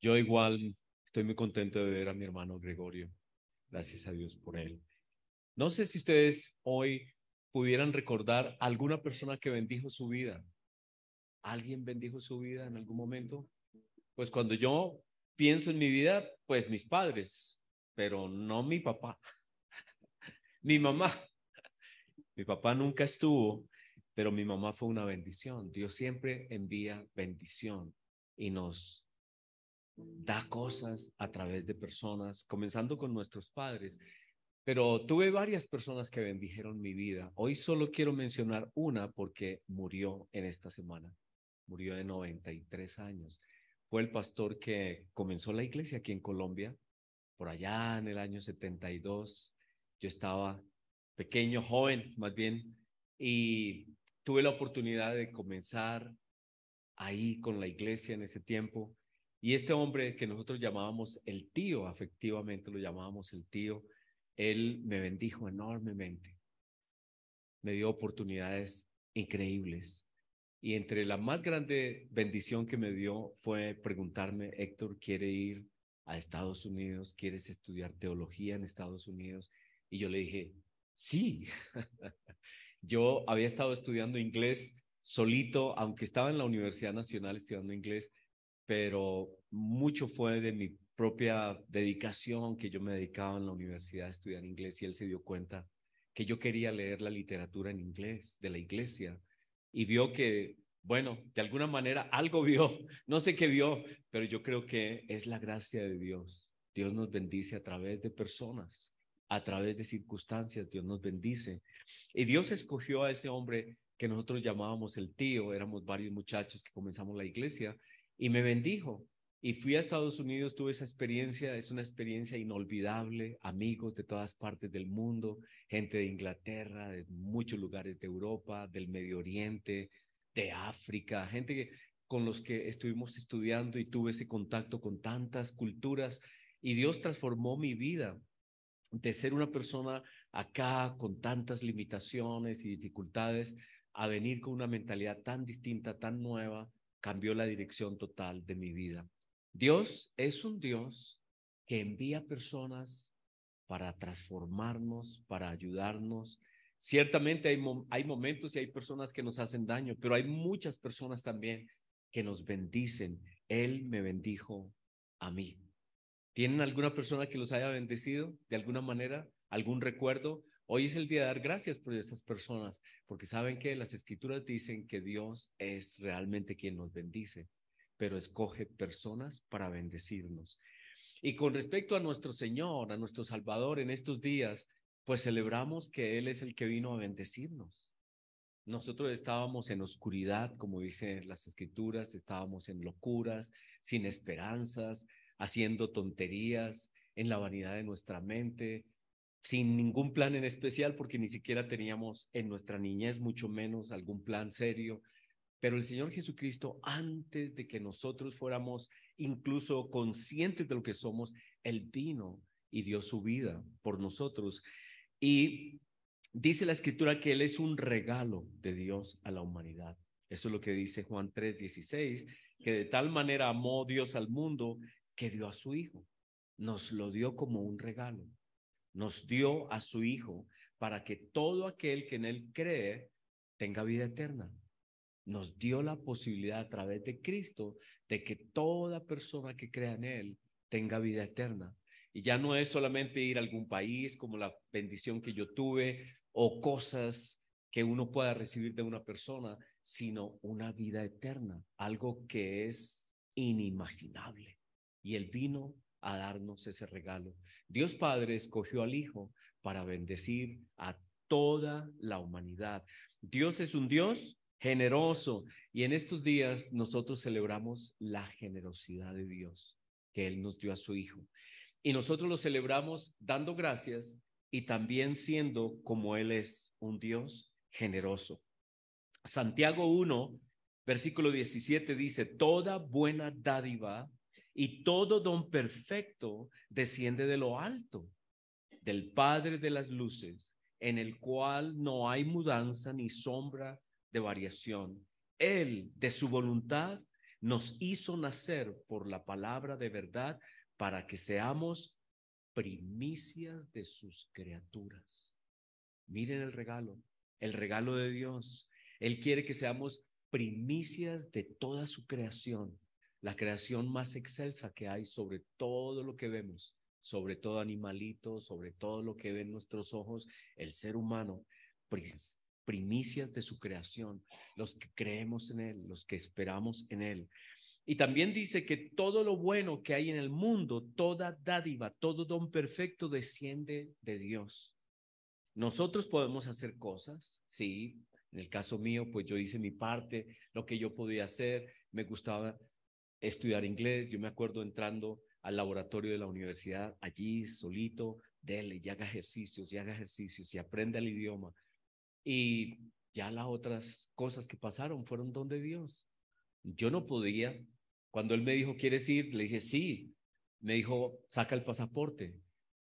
Yo igual estoy muy contento de ver a mi hermano Gregorio. Gracias a Dios por él. No sé si ustedes hoy pudieran recordar alguna persona que bendijo su vida. ¿Alguien bendijo su vida en algún momento? Pues cuando yo pienso en mi vida, pues mis padres, pero no mi papá, mi mamá. Mi papá nunca estuvo, pero mi mamá fue una bendición. Dios siempre envía bendición y nos da cosas a través de personas, comenzando con nuestros padres. Pero tuve varias personas que bendijeron mi vida. Hoy solo quiero mencionar una porque murió en esta semana. Murió de 93 años. Fue el pastor que comenzó la iglesia aquí en Colombia, por allá en el año 72. Yo estaba pequeño, joven más bien, y tuve la oportunidad de comenzar ahí con la iglesia en ese tiempo. Y este hombre que nosotros llamábamos el tío, afectivamente lo llamábamos el tío, él me bendijo enormemente. Me dio oportunidades increíbles. Y entre la más grande bendición que me dio fue preguntarme, Héctor, ¿quiere ir a Estados Unidos? ¿Quieres estudiar teología en Estados Unidos? Y yo le dije, sí. Yo había estado estudiando inglés solito, aunque estaba en la Universidad Nacional estudiando inglés, pero mucho fue de mi propia dedicación que yo me dedicaba en la universidad a estudiar inglés y él se dio cuenta que yo quería leer la literatura en inglés de la iglesia y vio que, bueno, de alguna manera algo vio, no sé qué vio, pero yo creo que es la gracia de Dios. Dios nos bendice a través de personas a través de circunstancias, Dios nos bendice. Y Dios escogió a ese hombre que nosotros llamábamos el tío, éramos varios muchachos que comenzamos la iglesia, y me bendijo. Y fui a Estados Unidos, tuve esa experiencia, es una experiencia inolvidable, amigos de todas partes del mundo, gente de Inglaterra, de muchos lugares de Europa, del Medio Oriente, de África, gente con los que estuvimos estudiando y tuve ese contacto con tantas culturas y Dios transformó mi vida de ser una persona acá con tantas limitaciones y dificultades a venir con una mentalidad tan distinta, tan nueva, cambió la dirección total de mi vida. Dios es un Dios que envía personas para transformarnos, para ayudarnos. Ciertamente hay, hay momentos y hay personas que nos hacen daño, pero hay muchas personas también que nos bendicen. Él me bendijo a mí. ¿Tienen alguna persona que los haya bendecido de alguna manera? ¿Algún recuerdo? Hoy es el día de dar gracias por esas personas, porque saben que las escrituras dicen que Dios es realmente quien nos bendice, pero escoge personas para bendecirnos. Y con respecto a nuestro Señor, a nuestro Salvador en estos días, pues celebramos que Él es el que vino a bendecirnos. Nosotros estábamos en oscuridad, como dicen las escrituras, estábamos en locuras, sin esperanzas, haciendo tonterías en la vanidad de nuestra mente, sin ningún plan en especial, porque ni siquiera teníamos en nuestra niñez, mucho menos algún plan serio. Pero el Señor Jesucristo, antes de que nosotros fuéramos incluso conscientes de lo que somos, Él vino y dio su vida por nosotros. Y dice la escritura que Él es un regalo de Dios a la humanidad. Eso es lo que dice Juan 3:16, que de tal manera amó Dios al mundo que dio a su Hijo. Nos lo dio como un regalo. Nos dio a su Hijo para que todo aquel que en Él cree tenga vida eterna. Nos dio la posibilidad a través de Cristo de que toda persona que crea en Él tenga vida eterna. Y ya no es solamente ir a algún país como la bendición que yo tuve o cosas que uno pueda recibir de una persona, sino una vida eterna, algo que es inimaginable y Él vino a darnos ese regalo. Dios Padre escogió al Hijo para bendecir a toda la humanidad. Dios es un Dios generoso y en estos días nosotros celebramos la generosidad de Dios que Él nos dio a su Hijo. Y nosotros lo celebramos dando gracias y también siendo como Él es un Dios generoso. Santiago 1, versículo 17 dice, toda buena dádiva y todo don perfecto desciende de lo alto, del Padre de las Luces, en el cual no hay mudanza ni sombra de variación. Él, de su voluntad, nos hizo nacer por la palabra de verdad para que seamos primicias de sus criaturas. Miren el regalo, el regalo de Dios. Él quiere que seamos primicias de toda su creación, la creación más excelsa que hay sobre todo lo que vemos, sobre todo animalito, sobre todo lo que ven nuestros ojos, el ser humano, primicias de su creación, los que creemos en Él, los que esperamos en Él. Y también dice que todo lo bueno que hay en el mundo, toda dádiva, todo don perfecto desciende de Dios. Nosotros podemos hacer cosas, sí. En el caso mío, pues yo hice mi parte, lo que yo podía hacer. Me gustaba estudiar inglés. Yo me acuerdo entrando al laboratorio de la universidad, allí solito, dele y haga ejercicios, y haga ejercicios, y aprenda el idioma. Y ya las otras cosas que pasaron fueron don de Dios. Yo no podía. Cuando él me dijo, ¿quieres ir? Le dije, sí. Me dijo, saca el pasaporte.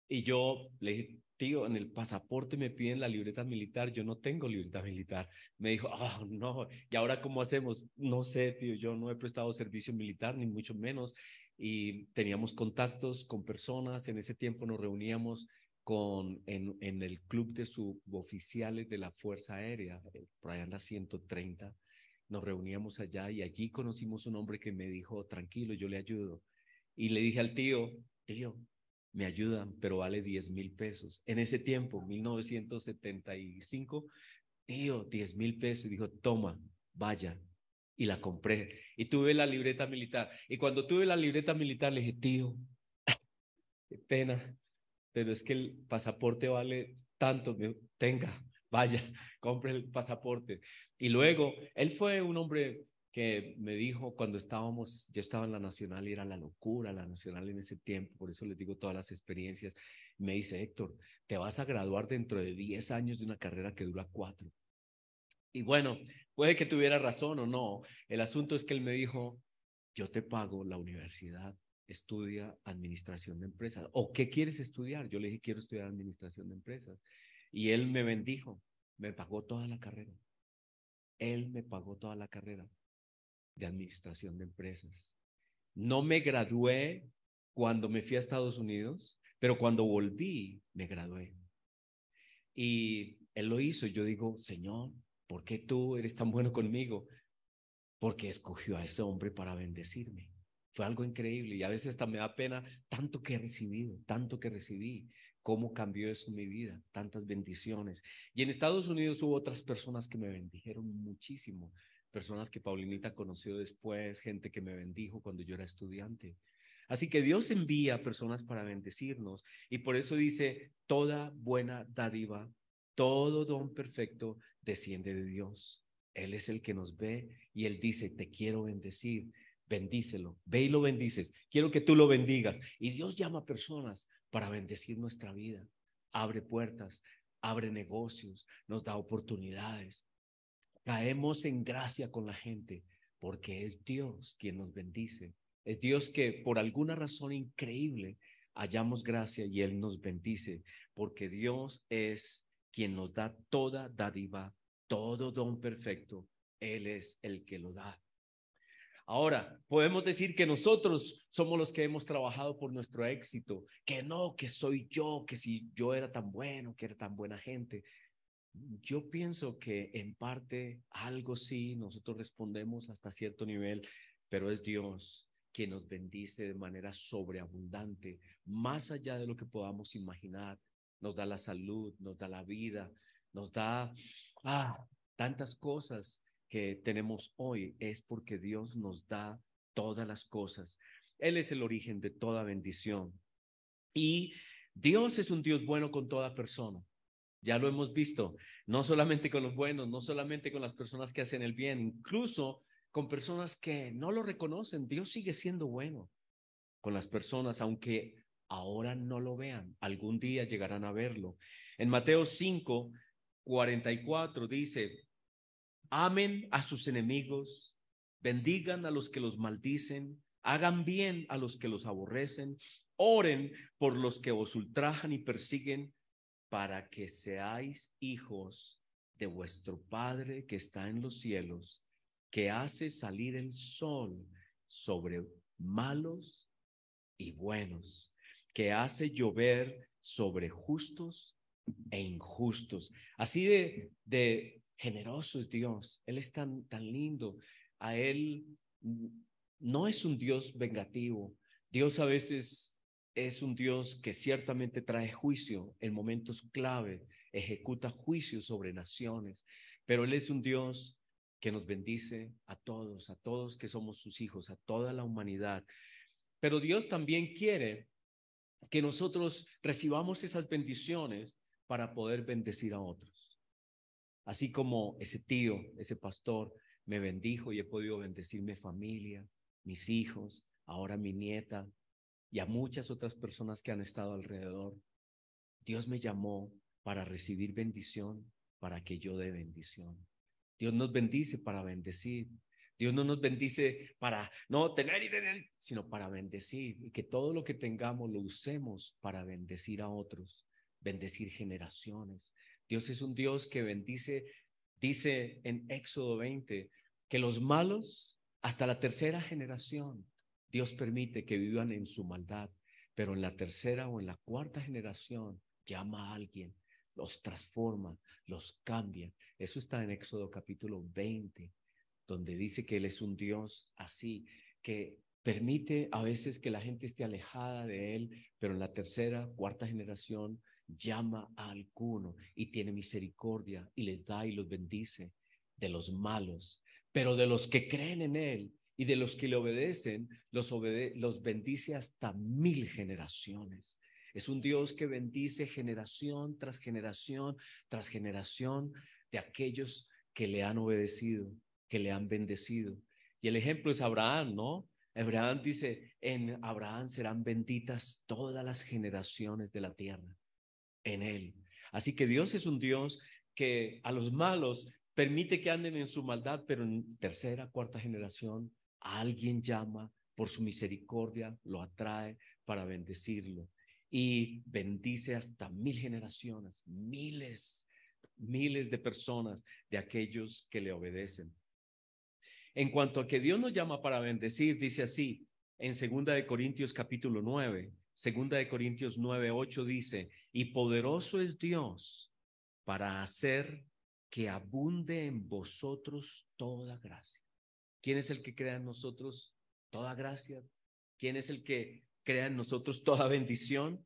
Y yo le dije, tío, en el pasaporte me piden la libreta militar, yo no tengo libreta militar. Me dijo, oh, no, ¿y ahora cómo hacemos? No sé, tío, yo no he prestado servicio militar, ni mucho menos. Y teníamos contactos con personas, en ese tiempo nos reuníamos con, en, en el club de suboficiales de la Fuerza Aérea, eh, por allá en la 130. Nos reuníamos allá y allí conocimos un hombre que me dijo, tranquilo, yo le ayudo. Y le dije al tío, tío, me ayudan, pero vale 10 mil pesos. En ese tiempo, 1975, tío, 10 mil pesos. Dijo, toma, vaya. Y la compré. Y tuve la libreta militar. Y cuando tuve la libreta militar, le dije, tío, qué pena, pero es que el pasaporte vale tanto, tenga, vaya, compre el pasaporte. Y luego, él fue un hombre que me dijo cuando estábamos, yo estaba en la Nacional y era la locura la Nacional en ese tiempo, por eso les digo todas las experiencias, me dice, Héctor, te vas a graduar dentro de 10 años de una carrera que dura cuatro. Y bueno, puede que tuviera razón o no, el asunto es que él me dijo, yo te pago la universidad estudia administración de empresas. ¿O qué quieres estudiar? Yo le dije, quiero estudiar administración de empresas. Y él me bendijo, me pagó toda la carrera. Él me pagó toda la carrera de administración de empresas. No me gradué cuando me fui a Estados Unidos, pero cuando volví, me gradué. Y él lo hizo. Yo digo, Señor, ¿por qué tú eres tan bueno conmigo? Porque escogió a ese hombre para bendecirme. Fue algo increíble y a veces hasta me da pena tanto que he recibido, tanto que recibí, cómo cambió eso mi vida, tantas bendiciones. Y en Estados Unidos hubo otras personas que me bendijeron muchísimo, personas que Paulinita conoció después, gente que me bendijo cuando yo era estudiante. Así que Dios envía personas para bendecirnos y por eso dice, toda buena dádiva, todo don perfecto desciende de Dios. Él es el que nos ve y Él dice, te quiero bendecir bendícelo, ve y lo bendices. Quiero que tú lo bendigas. Y Dios llama a personas para bendecir nuestra vida. Abre puertas, abre negocios, nos da oportunidades. Caemos en gracia con la gente porque es Dios quien nos bendice. Es Dios que por alguna razón increíble hallamos gracia y Él nos bendice, porque Dios es quien nos da toda dádiva, todo don perfecto. Él es el que lo da. Ahora, podemos decir que nosotros somos los que hemos trabajado por nuestro éxito, que no, que soy yo, que si yo era tan bueno, que era tan buena gente. Yo pienso que en parte algo sí, nosotros respondemos hasta cierto nivel, pero es Dios quien nos bendice de manera sobreabundante, más allá de lo que podamos imaginar. Nos da la salud, nos da la vida, nos da ah, tantas cosas que tenemos hoy es porque Dios nos da todas las cosas. Él es el origen de toda bendición. Y Dios es un Dios bueno con toda persona. Ya lo hemos visto, no solamente con los buenos, no solamente con las personas que hacen el bien, incluso con personas que no lo reconocen. Dios sigue siendo bueno con las personas, aunque ahora no lo vean, algún día llegarán a verlo. En Mateo 5, 44 dice, amen a sus enemigos, bendigan a los que los maldicen, hagan bien a los que los aborrecen, oren por los que os ultrajan y persiguen, para que seáis hijos de vuestro Padre que está en los cielos, que hace salir el sol sobre malos y buenos, que hace llover sobre justos e injustos. Así de, de generoso es Dios. Él es tan, tan lindo. A Él no es un Dios vengativo. Dios a veces es un Dios que ciertamente trae juicio en momentos clave, ejecuta juicio sobre naciones, pero Él es un Dios que nos bendice a todos, a todos que somos sus hijos, a toda la humanidad. Pero Dios también quiere que nosotros recibamos esas bendiciones para poder bendecir a otros. Así como ese tío, ese pastor me bendijo y he podido bendecir mi familia, mis hijos, ahora mi nieta y a muchas otras personas que han estado alrededor. Dios me llamó para recibir bendición, para que yo dé bendición. Dios nos bendice para bendecir. Dios no nos bendice para no tener y tener, sino para bendecir y que todo lo que tengamos lo usemos para bendecir a otros, bendecir generaciones. Dios es un Dios que bendice, dice en Éxodo 20, que los malos hasta la tercera generación, Dios permite que vivan en su maldad, pero en la tercera o en la cuarta generación llama a alguien los transforma, los cambia. Eso está en Éxodo capítulo 20, donde dice que Él es un Dios así, que permite a veces que la gente esté alejada de Él, pero en la tercera, cuarta generación llama a alguno y tiene misericordia y les da y los bendice de los malos, pero de los que creen en Él y de los que le obedecen, los, bendice hasta mil generaciones. Es un Dios que bendice generación tras generación tras generación de aquellos que le han obedecido, que le han bendecido. Y el ejemplo es Abraham, ¿no? Abraham dice, en Abraham serán benditas todas las generaciones de la tierra, en él. Así que Dios es un Dios que a los malos permite que anden en su maldad, pero en tercera, cuarta generación, alguien llama por su misericordia, lo atrae para bendecirlo y bendice hasta mil generaciones, miles, miles de personas de aquellos que le obedecen. En cuanto a que Dios nos llama para bendecir, dice así en Segunda de Corintios capítulo 9, Segunda de Corintios 9, 8 dice, y poderoso es Dios para hacer que abunde en vosotros toda gracia. ¿Quién es el que crea en nosotros toda gracia? ¿Quién es el que crea en nosotros toda bendición?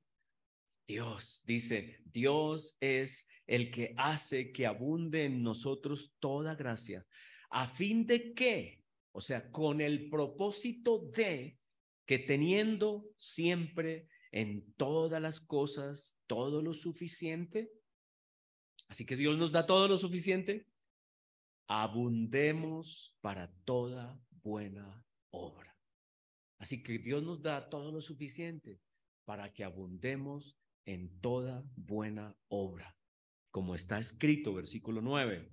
Dios, dice, Dios es el que hace que abunde en nosotros toda gracia, a fin de que, o sea, con el propósito de que teniendo siempre en todas las cosas todo lo suficiente, así que Dios nos da todo lo suficiente, abundemos para toda buena obra. Así que Dios nos da todo lo suficiente para que abundemos en toda buena obra, como está escrito, versículo 9.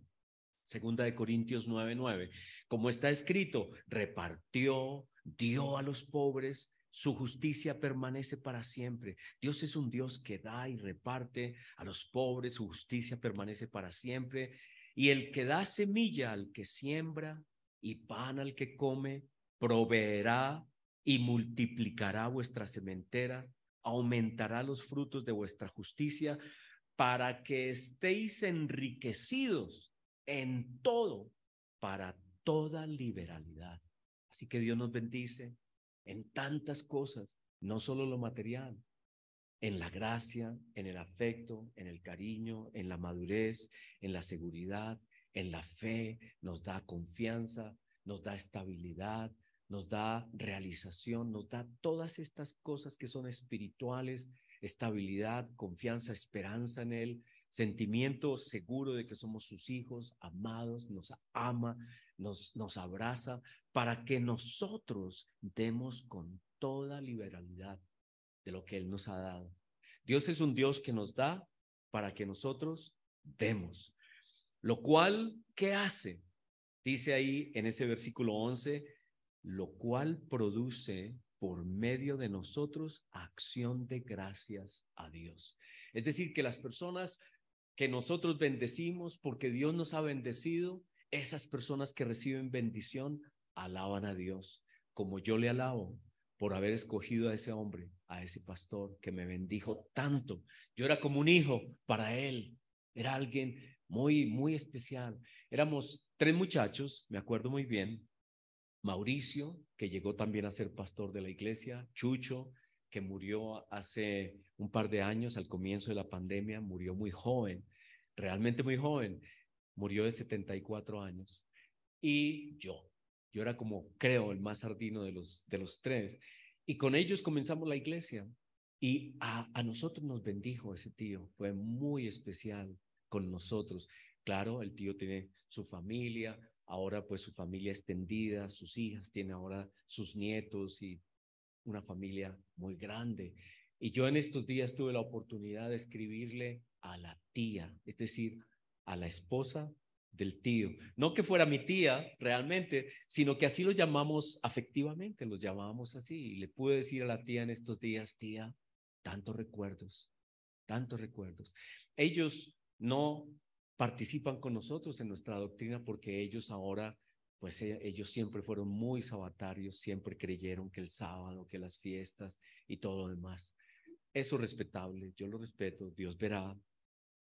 Segunda de Corintios 9, 9. Como está escrito, repartió, dio a los pobres, su justicia permanece para siempre. Dios es un Dios que da y reparte a los pobres, su justicia permanece para siempre. Y el que da semilla al que siembra y pan al que come, proveerá y multiplicará vuestra sementera, aumentará los frutos de vuestra justicia, para que estéis enriquecidos en todo, para toda liberalidad. Así que Dios nos bendice en tantas cosas, no solo lo material, en la gracia, en el afecto, en el cariño, en la madurez, en la seguridad, en la fe, nos da confianza, nos da estabilidad, nos da realización, nos da todas estas cosas que son espirituales, estabilidad, confianza, esperanza en Él, sentimiento seguro de que somos sus hijos, amados, nos ama, nos, nos abraza, para que nosotros demos con toda liberalidad de lo que Él nos ha dado. Dios es un Dios que nos da para que nosotros demos. Lo cual, ¿qué hace? Dice ahí en ese versículo 11, lo cual produce por medio de nosotros acción de gracias a Dios. Es decir, que las personas que nosotros bendecimos porque Dios nos ha bendecido, esas personas que reciben bendición alaban a Dios como yo le alabo por haber escogido a ese hombre, a ese pastor que me bendijo tanto. Yo era como un hijo para él, era alguien muy, muy especial. Éramos tres muchachos, me acuerdo muy bien, Mauricio, que llegó también a ser pastor de la iglesia, Chucho, que murió hace un par de años al comienzo de la pandemia, murió muy joven, realmente muy joven, murió de 74 años. Y yo, yo era como, creo, el más sardino de los, de los tres. Y con ellos comenzamos la iglesia. Y a, a nosotros nos bendijo ese tío, fue muy especial con nosotros. Claro, el tío tiene su familia, ahora pues su familia extendida, sus hijas, tiene ahora sus nietos y una familia muy grande. Y yo en estos días tuve la oportunidad de escribirle a la tía, es decir, a la esposa del tío. No que fuera mi tía realmente, sino que así lo llamamos afectivamente, los llamábamos así. Y le pude decir a la tía en estos días, tía, tantos recuerdos, tantos recuerdos. Ellos no participan con nosotros en nuestra doctrina porque ellos ahora, pues eh, ellos siempre fueron muy sabatarios, siempre creyeron que el sábado, que las fiestas y todo lo demás. Eso es respetable, yo lo respeto, Dios verá,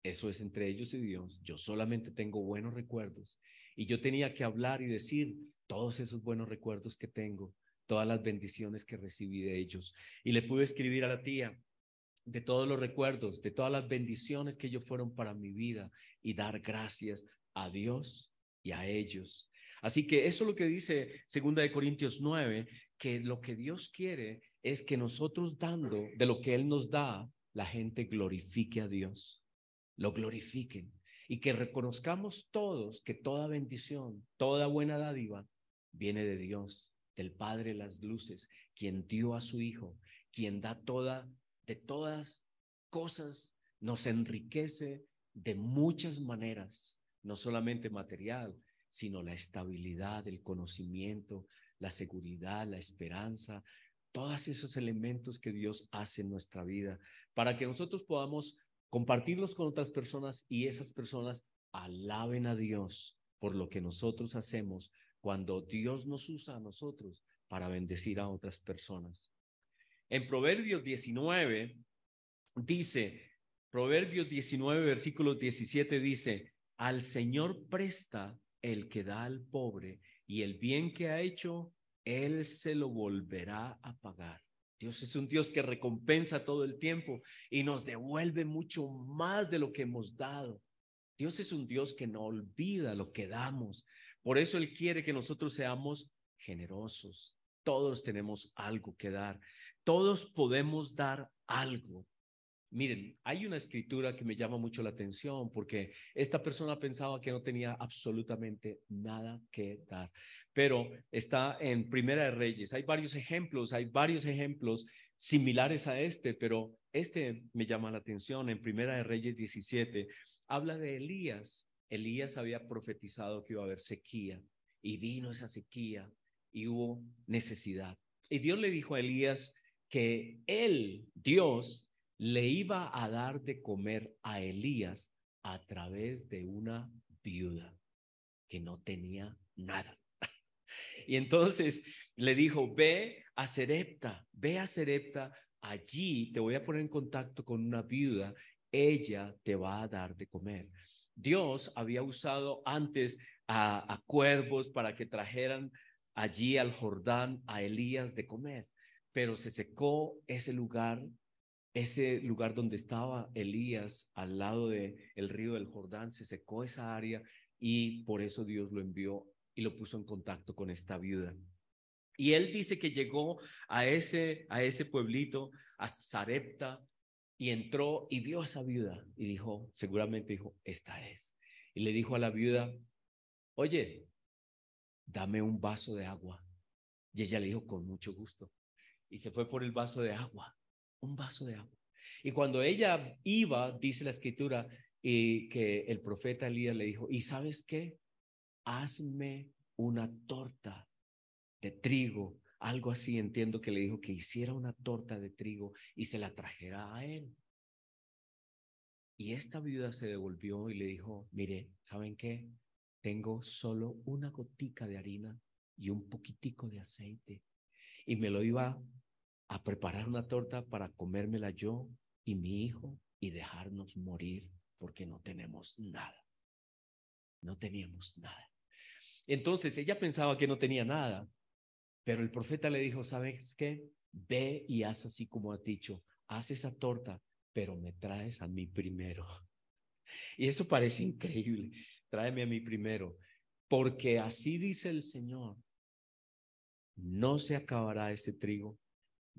eso es entre ellos y Dios. Yo solamente tengo buenos recuerdos y yo tenía que hablar y decir todos esos buenos recuerdos que tengo, todas las bendiciones que recibí de ellos. Y le pude escribir a la tía, de todos los recuerdos, de todas las bendiciones que ellos fueron para mi vida y dar gracias a Dios y a ellos. Así que eso es lo que dice segunda de Corintios 9, que lo que Dios quiere es que nosotros dando de lo que él nos da, la gente glorifique a Dios, lo glorifiquen y que reconozcamos todos que toda bendición, toda buena dádiva viene de Dios, del Padre de las luces, quien dio a su hijo, quien da toda de todas cosas, nos enriquece de muchas maneras, no solamente material, sino la estabilidad, el conocimiento, la seguridad, la esperanza, todos esos elementos que Dios hace en nuestra vida, para que nosotros podamos compartirlos con otras personas y esas personas alaben a Dios por lo que nosotros hacemos cuando Dios nos usa a nosotros para bendecir a otras personas. En Proverbios 19 dice, Proverbios 19, versículos 17 dice, al Señor presta el que da al pobre y el bien que ha hecho, Él se lo volverá a pagar. Dios es un Dios que recompensa todo el tiempo y nos devuelve mucho más de lo que hemos dado. Dios es un Dios que no olvida lo que damos. Por eso Él quiere que nosotros seamos generosos. Todos tenemos algo que dar. Todos podemos dar algo. Miren, hay una escritura que me llama mucho la atención porque esta persona pensaba que no tenía absolutamente nada que dar, pero está en Primera de Reyes. Hay varios ejemplos, hay varios ejemplos similares a este, pero este me llama la atención. En Primera de Reyes 17 habla de Elías. Elías había profetizado que iba a haber sequía y vino esa sequía y hubo necesidad. Y Dios le dijo a Elías, que él, Dios, le iba a dar de comer a Elías a través de una viuda que no tenía nada. Y entonces le dijo, ve a Serepta, ve a Serepta, allí te voy a poner en contacto con una viuda, ella te va a dar de comer. Dios había usado antes a, a cuervos para que trajeran allí al Jordán a Elías de comer pero se secó ese lugar, ese lugar donde estaba Elías al lado del el río del Jordán, se secó esa área y por eso Dios lo envió y lo puso en contacto con esta viuda. Y él dice que llegó a ese, a ese pueblito, a Sarepta, y entró y vio a esa viuda y dijo, seguramente dijo, esta es. Y le dijo a la viuda, oye, dame un vaso de agua. Y ella le dijo, con mucho gusto y se fue por el vaso de agua, un vaso de agua. Y cuando ella iba, dice la escritura, y que el profeta Elías le dijo, ¿y sabes qué? Hazme una torta de trigo, algo así, entiendo que le dijo que hiciera una torta de trigo y se la trajera a él. Y esta viuda se devolvió y le dijo, mire, ¿saben qué? Tengo solo una gotica de harina y un poquitico de aceite y me lo iba a preparar una torta para comérmela yo y mi hijo y dejarnos morir porque no tenemos nada. No teníamos nada. Entonces ella pensaba que no tenía nada, pero el profeta le dijo, ¿sabes qué? Ve y haz así como has dicho, haz esa torta, pero me traes a mí primero. Y eso parece increíble, tráeme a mí primero, porque así dice el Señor, no se acabará ese trigo,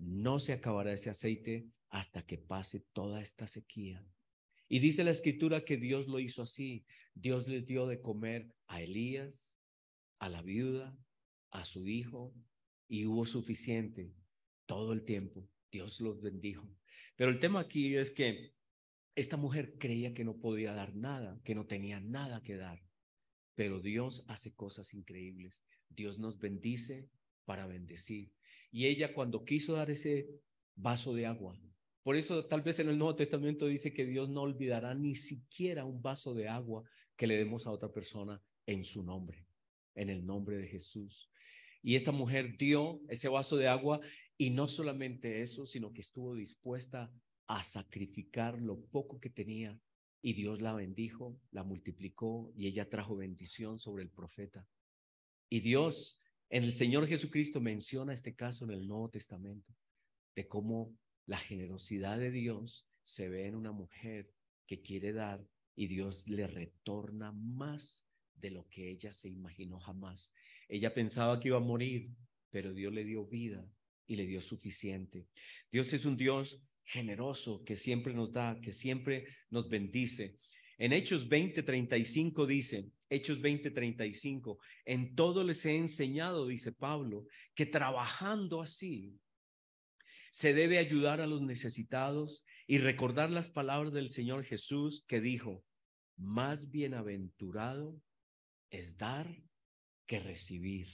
no se acabará ese aceite hasta que pase toda esta sequía. Y dice la escritura que Dios lo hizo así. Dios les dio de comer a Elías, a la viuda, a su hijo, y hubo suficiente todo el tiempo. Dios los bendijo. Pero el tema aquí es que esta mujer creía que no podía dar nada, que no tenía nada que dar. Pero Dios hace cosas increíbles. Dios nos bendice para bendecir. Y ella cuando quiso dar ese vaso de agua, por eso tal vez en el Nuevo Testamento dice que Dios no olvidará ni siquiera un vaso de agua que le demos a otra persona en su nombre, en el nombre de Jesús. Y esta mujer dio ese vaso de agua y no solamente eso, sino que estuvo dispuesta a sacrificar lo poco que tenía y Dios la bendijo, la multiplicó y ella trajo bendición sobre el profeta. Y Dios el Señor Jesucristo menciona este caso en el Nuevo Testamento, de cómo la generosidad de Dios se ve en una mujer que quiere dar y Dios le retorna más de lo que ella se imaginó jamás. Ella pensaba que iba a morir, pero Dios le dio vida y le dio suficiente. Dios es un Dios generoso que siempre nos da, que siempre nos bendice. En Hechos 20:35 dice, Hechos 20:35, en todo les he enseñado, dice Pablo, que trabajando así se debe ayudar a los necesitados y recordar las palabras del Señor Jesús que dijo, más bienaventurado es dar que recibir.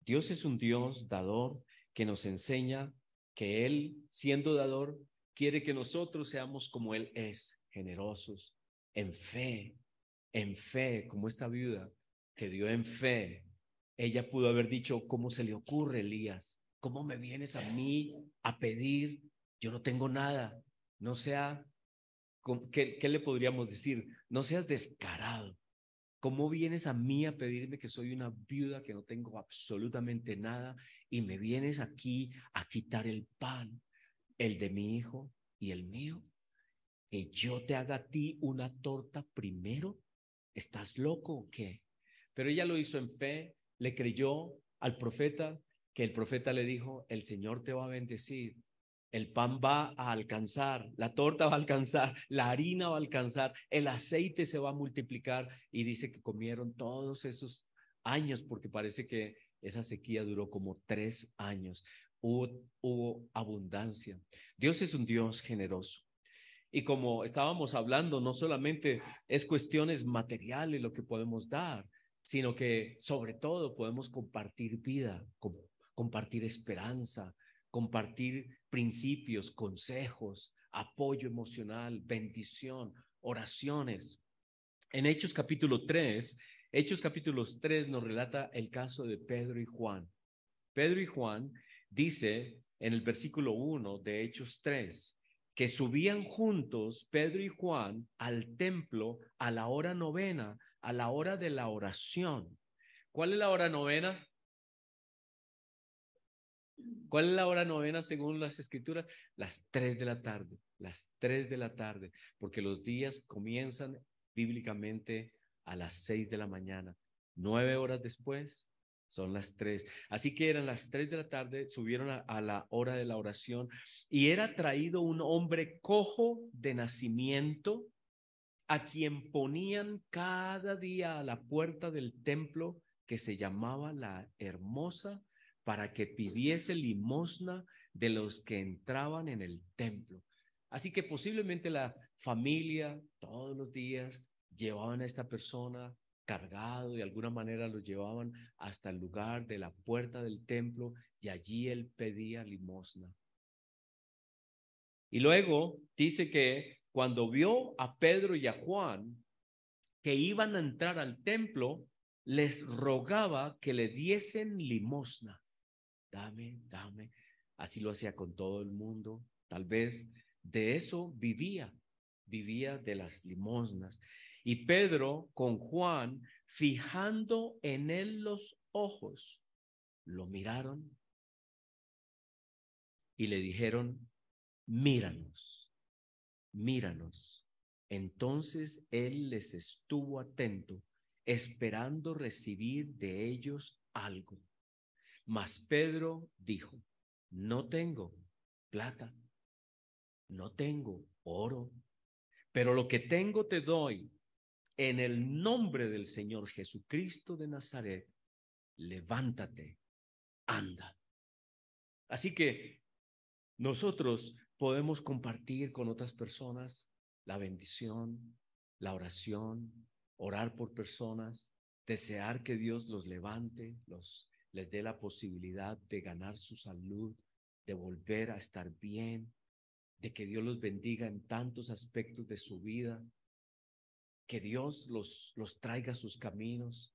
Dios es un Dios dador que nos enseña que Él, siendo dador, quiere que nosotros seamos como Él es, generosos, en fe, en fe, como esta viuda que dio en fe. Ella pudo haber dicho, ¿cómo se le ocurre, Elías? ¿Cómo me vienes a mí a pedir? Yo no tengo nada. No sea, ¿qué, qué le podríamos decir? No seas descarado. ¿Cómo vienes a mí a pedirme que soy una viuda, que no tengo absolutamente nada, y me vienes aquí a quitar el pan, el de mi hijo y el mío? ¿Que yo te haga a ti una torta primero? ¿Estás loco o qué? Pero ella lo hizo en fe, le creyó al profeta, que el profeta le dijo, el Señor te va a bendecir, el pan va a alcanzar, la torta va a alcanzar, la harina va a alcanzar, el aceite se va a multiplicar y dice que comieron todos esos años porque parece que esa sequía duró como tres años. Hubo, hubo abundancia. Dios es un Dios generoso. Y como estábamos hablando, no solamente es cuestiones materiales lo que podemos dar, sino que sobre todo podemos compartir vida, compartir esperanza, compartir principios, consejos, apoyo emocional, bendición, oraciones. En Hechos capítulo 3, Hechos capítulo 3 nos relata el caso de Pedro y Juan. Pedro y Juan dice en el versículo 1 de Hechos 3 que subían juntos Pedro y Juan al templo a la hora novena, a la hora de la oración. ¿Cuál es la hora novena? ¿Cuál es la hora novena según las escrituras? Las tres de la tarde, las tres de la tarde, porque los días comienzan bíblicamente a las seis de la mañana. Nueve horas después son las tres. Así que eran las tres de la tarde, subieron a, a, la hora de la oración y era traído un hombre cojo de nacimiento a quien ponían cada día a la puerta del templo que se llamaba la hermosa para que pidiese limosna de los que entraban en el templo. Así que posiblemente la familia todos los días llevaban a esta persona cargado, de alguna manera lo llevaban hasta el lugar de la puerta del templo y allí él pedía limosna. Y luego dice que cuando vio a Pedro y a Juan que iban a entrar al templo, les rogaba que le diesen limosna. dame, dame. Así lo hacía con todo el mundo. Tal vez de eso vivía, vivía de las limosnas. Y Pedro con Juan, fijando en él los ojos, lo miraron y le dijeron, míranos, míranos. Entonces él les estuvo atento, esperando recibir de ellos algo. Mas Pedro dijo, no tengo plata, no tengo oro, pero lo que tengo te doy. En el nombre del Señor Jesucristo de Nazaret, levántate, anda. Así que nosotros podemos compartir con otras personas la bendición, la oración, orar por personas, desear que Dios los levante, los les dé la posibilidad de ganar su salud, de volver a estar bien, de que Dios los bendiga en tantos aspectos de su vida, que Dios los, los traiga a sus caminos,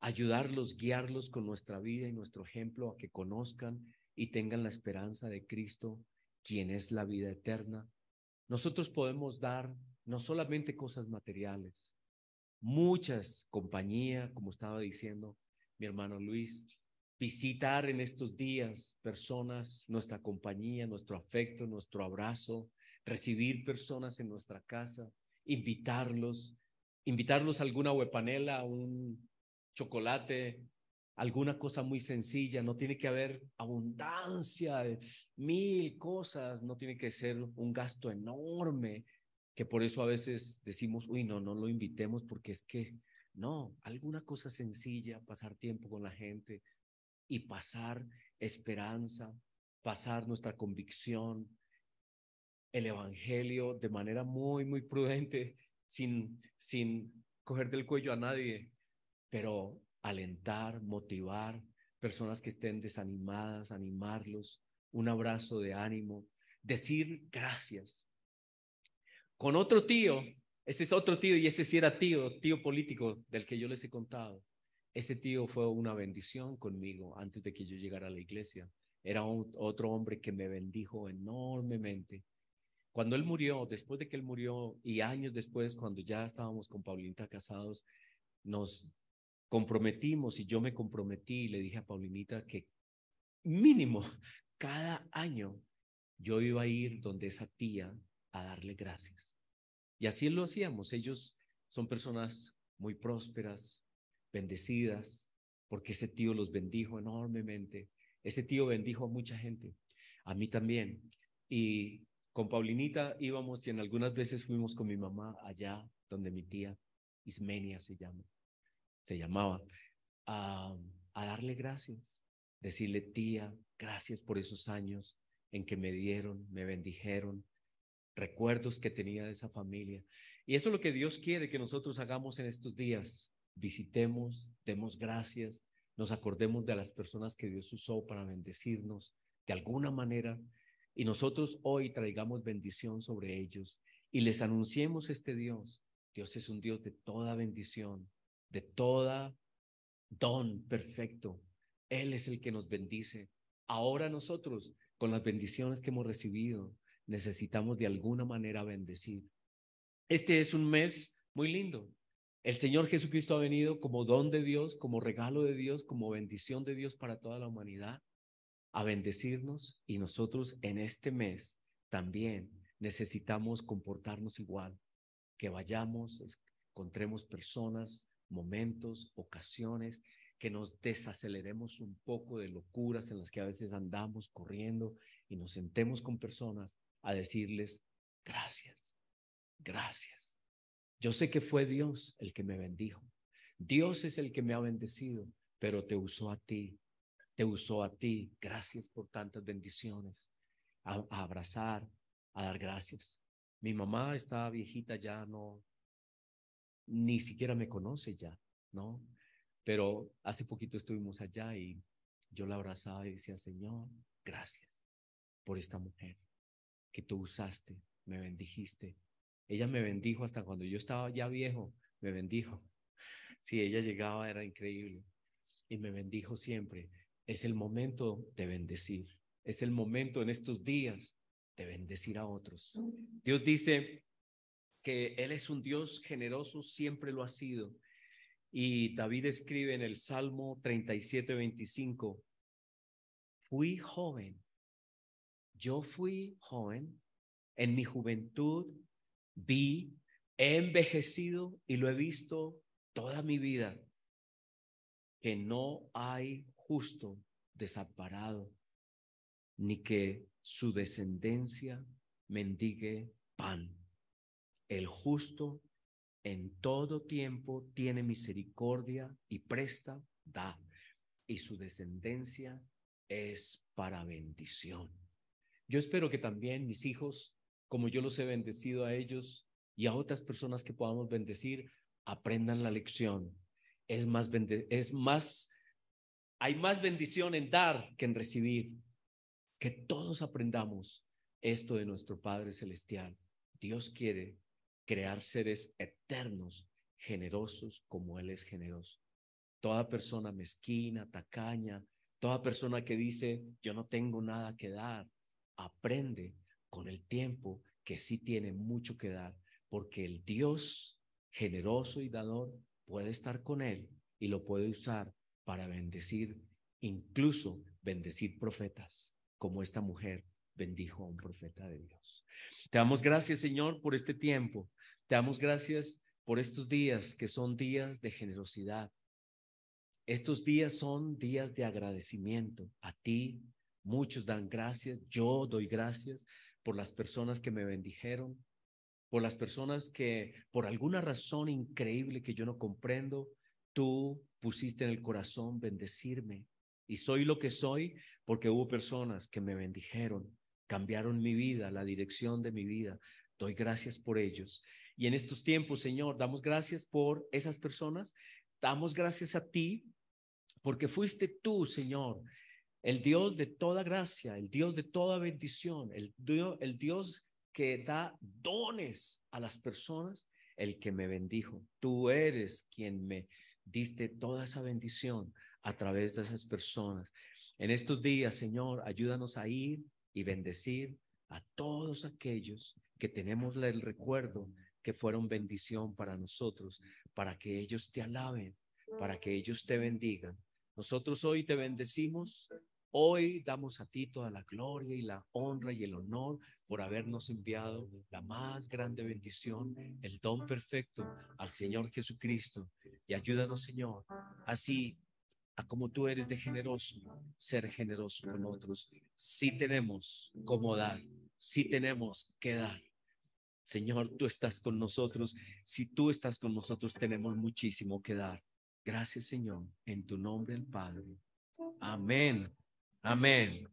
ayudarlos, guiarlos con nuestra vida y nuestro ejemplo a que conozcan y tengan la esperanza de Cristo, quien es la vida eterna. Nosotros podemos dar no solamente cosas materiales, muchas compañías, como estaba diciendo mi hermano Luis, visitar en estos días personas, nuestra compañía, nuestro afecto, nuestro abrazo, recibir personas en nuestra casa, invitarlos, invitarlos a alguna huepanela, un chocolate, alguna cosa muy sencilla, no tiene que haber abundancia de mil cosas, no tiene que ser un gasto enorme, que por eso a veces decimos, uy, no, no lo invitemos porque es que, no, alguna cosa sencilla, pasar tiempo con la gente, y pasar esperanza, pasar nuestra convicción, el Evangelio de manera muy, muy prudente, sin, sin coger del cuello a nadie, pero alentar, motivar personas que estén desanimadas, animarlos, un abrazo de ánimo, decir gracias. Con otro tío, ese es otro tío y ese sí era tío, tío político del que yo les he contado. Ese tío fue una bendición conmigo antes de que yo llegara a la iglesia. Era otro hombre que me bendijo enormemente. Cuando él murió, después de que él murió y años después, cuando ya estábamos con Paulinita casados, nos comprometimos y yo me comprometí y le dije a Paulinita que mínimo cada año yo iba a ir donde esa tía a darle gracias. Y así lo hacíamos. Ellos son personas muy prósperas, bendecidas, porque ese tío los bendijo enormemente. Ese tío bendijo a mucha gente, a mí también. Y con Paulinita íbamos y en algunas veces fuimos con mi mamá allá donde mi tía Ismenia se llama, se llamaba, a, a darle gracias, decirle tía, gracias por esos años en que me dieron, me bendijeron, recuerdos que tenía de esa familia. Y eso es lo que Dios quiere que nosotros hagamos en estos días, visitemos, demos gracias, nos acordemos de las personas que Dios usó para bendecirnos de alguna manera y nosotros hoy traigamos bendición sobre ellos y les anunciemos este Dios. Dios es un Dios de toda bendición, de toda don perfecto. Él es el que nos bendice. Ahora nosotros, con las bendiciones que hemos recibido, necesitamos de alguna manera bendecir. Este es un mes muy lindo. El Señor Jesucristo ha venido como don de Dios, como regalo de Dios, como bendición de Dios para toda la humanidad, a bendecirnos y nosotros en este mes también necesitamos comportarnos igual, que vayamos, encontremos personas, momentos, ocasiones, que nos desaceleremos un poco de locuras en las que a veces andamos corriendo y nos sentemos con personas a decirles gracias, gracias yo sé que fue Dios el que me bendijo. Dios es el que me ha bendecido, pero te usó a ti. Te usó a ti. Gracias por tantas bendiciones. A, abrazar, a dar gracias. Mi mamá está viejita ya, no, ni siquiera me conoce ya, ¿no? Pero hace poquito estuvimos allá y yo la abrazaba y decía, Señor, gracias por esta mujer que tú usaste, me bendijiste, ella me bendijo hasta cuando yo estaba ya viejo, me bendijo. Si ella llegaba era increíble y me bendijo siempre. Es el momento de bendecir. Es el momento en estos días de bendecir a otros. Dios dice que Él es un Dios generoso, siempre lo ha sido. Y David escribe en el Salmo 37, 25, fui joven, yo fui joven, en mi juventud vi, he envejecido y lo he visto toda mi vida, que no hay justo desamparado, ni que su descendencia mendigue pan. El justo en todo tiempo tiene misericordia y presta, da, y su descendencia es para bendición. Yo espero que también mis hijos, como yo los he bendecido a ellos y a otras personas que podamos bendecir, aprendan la lección. Es más, es más, hay más bendición en dar que en recibir. Que todos aprendamos esto de nuestro Padre Celestial. Dios quiere crear seres eternos, generosos como Él es generoso. Toda persona mezquina, tacaña, toda persona que dice, yo no tengo nada que dar, aprende con el tiempo que sí tiene mucho que dar, porque el Dios generoso y dador puede estar con Él y lo puede usar para bendecir, incluso bendecir profetas, como esta mujer bendijo a un profeta de Dios. Te damos gracias, Señor, por este tiempo. Te damos gracias por estos días que son días de generosidad. Estos días son días de agradecimiento a ti. Muchos dan gracias. Yo doy gracias por las personas que me bendijeron, por las personas que por alguna razón increíble que yo no comprendo, tú pusiste en el corazón bendecirme. Y soy lo que soy porque hubo personas que me bendijeron, cambiaron mi vida, la dirección de mi vida. Doy gracias por ellos. Y en estos tiempos, Señor, damos gracias por esas personas. Damos gracias a ti porque fuiste tú, Señor, el Dios de toda gracia, el Dios de toda bendición, el el Dios que da dones a las personas, el que me bendijo. Tú eres quien me diste toda esa bendición a través de esas personas. En estos días, Señor, ayúdanos a ir y bendecir a todos aquellos que tenemos el recuerdo que fueron bendición para nosotros, para que ellos te alaben, para que ellos te bendigan. Nosotros hoy te bendecimos, hoy damos a ti toda la gloria y la honra y el honor por habernos enviado la más grande bendición, el don perfecto al Señor Jesucristo. Y ayúdanos, Señor, así a como tú eres de generoso, ser generoso con otros. Si tenemos como dar, si tenemos que dar. Señor, tú estás con nosotros. Si tú estás con nosotros, tenemos muchísimo que dar. Gracias, Señor, en tu nombre el Padre. Amén. Amén.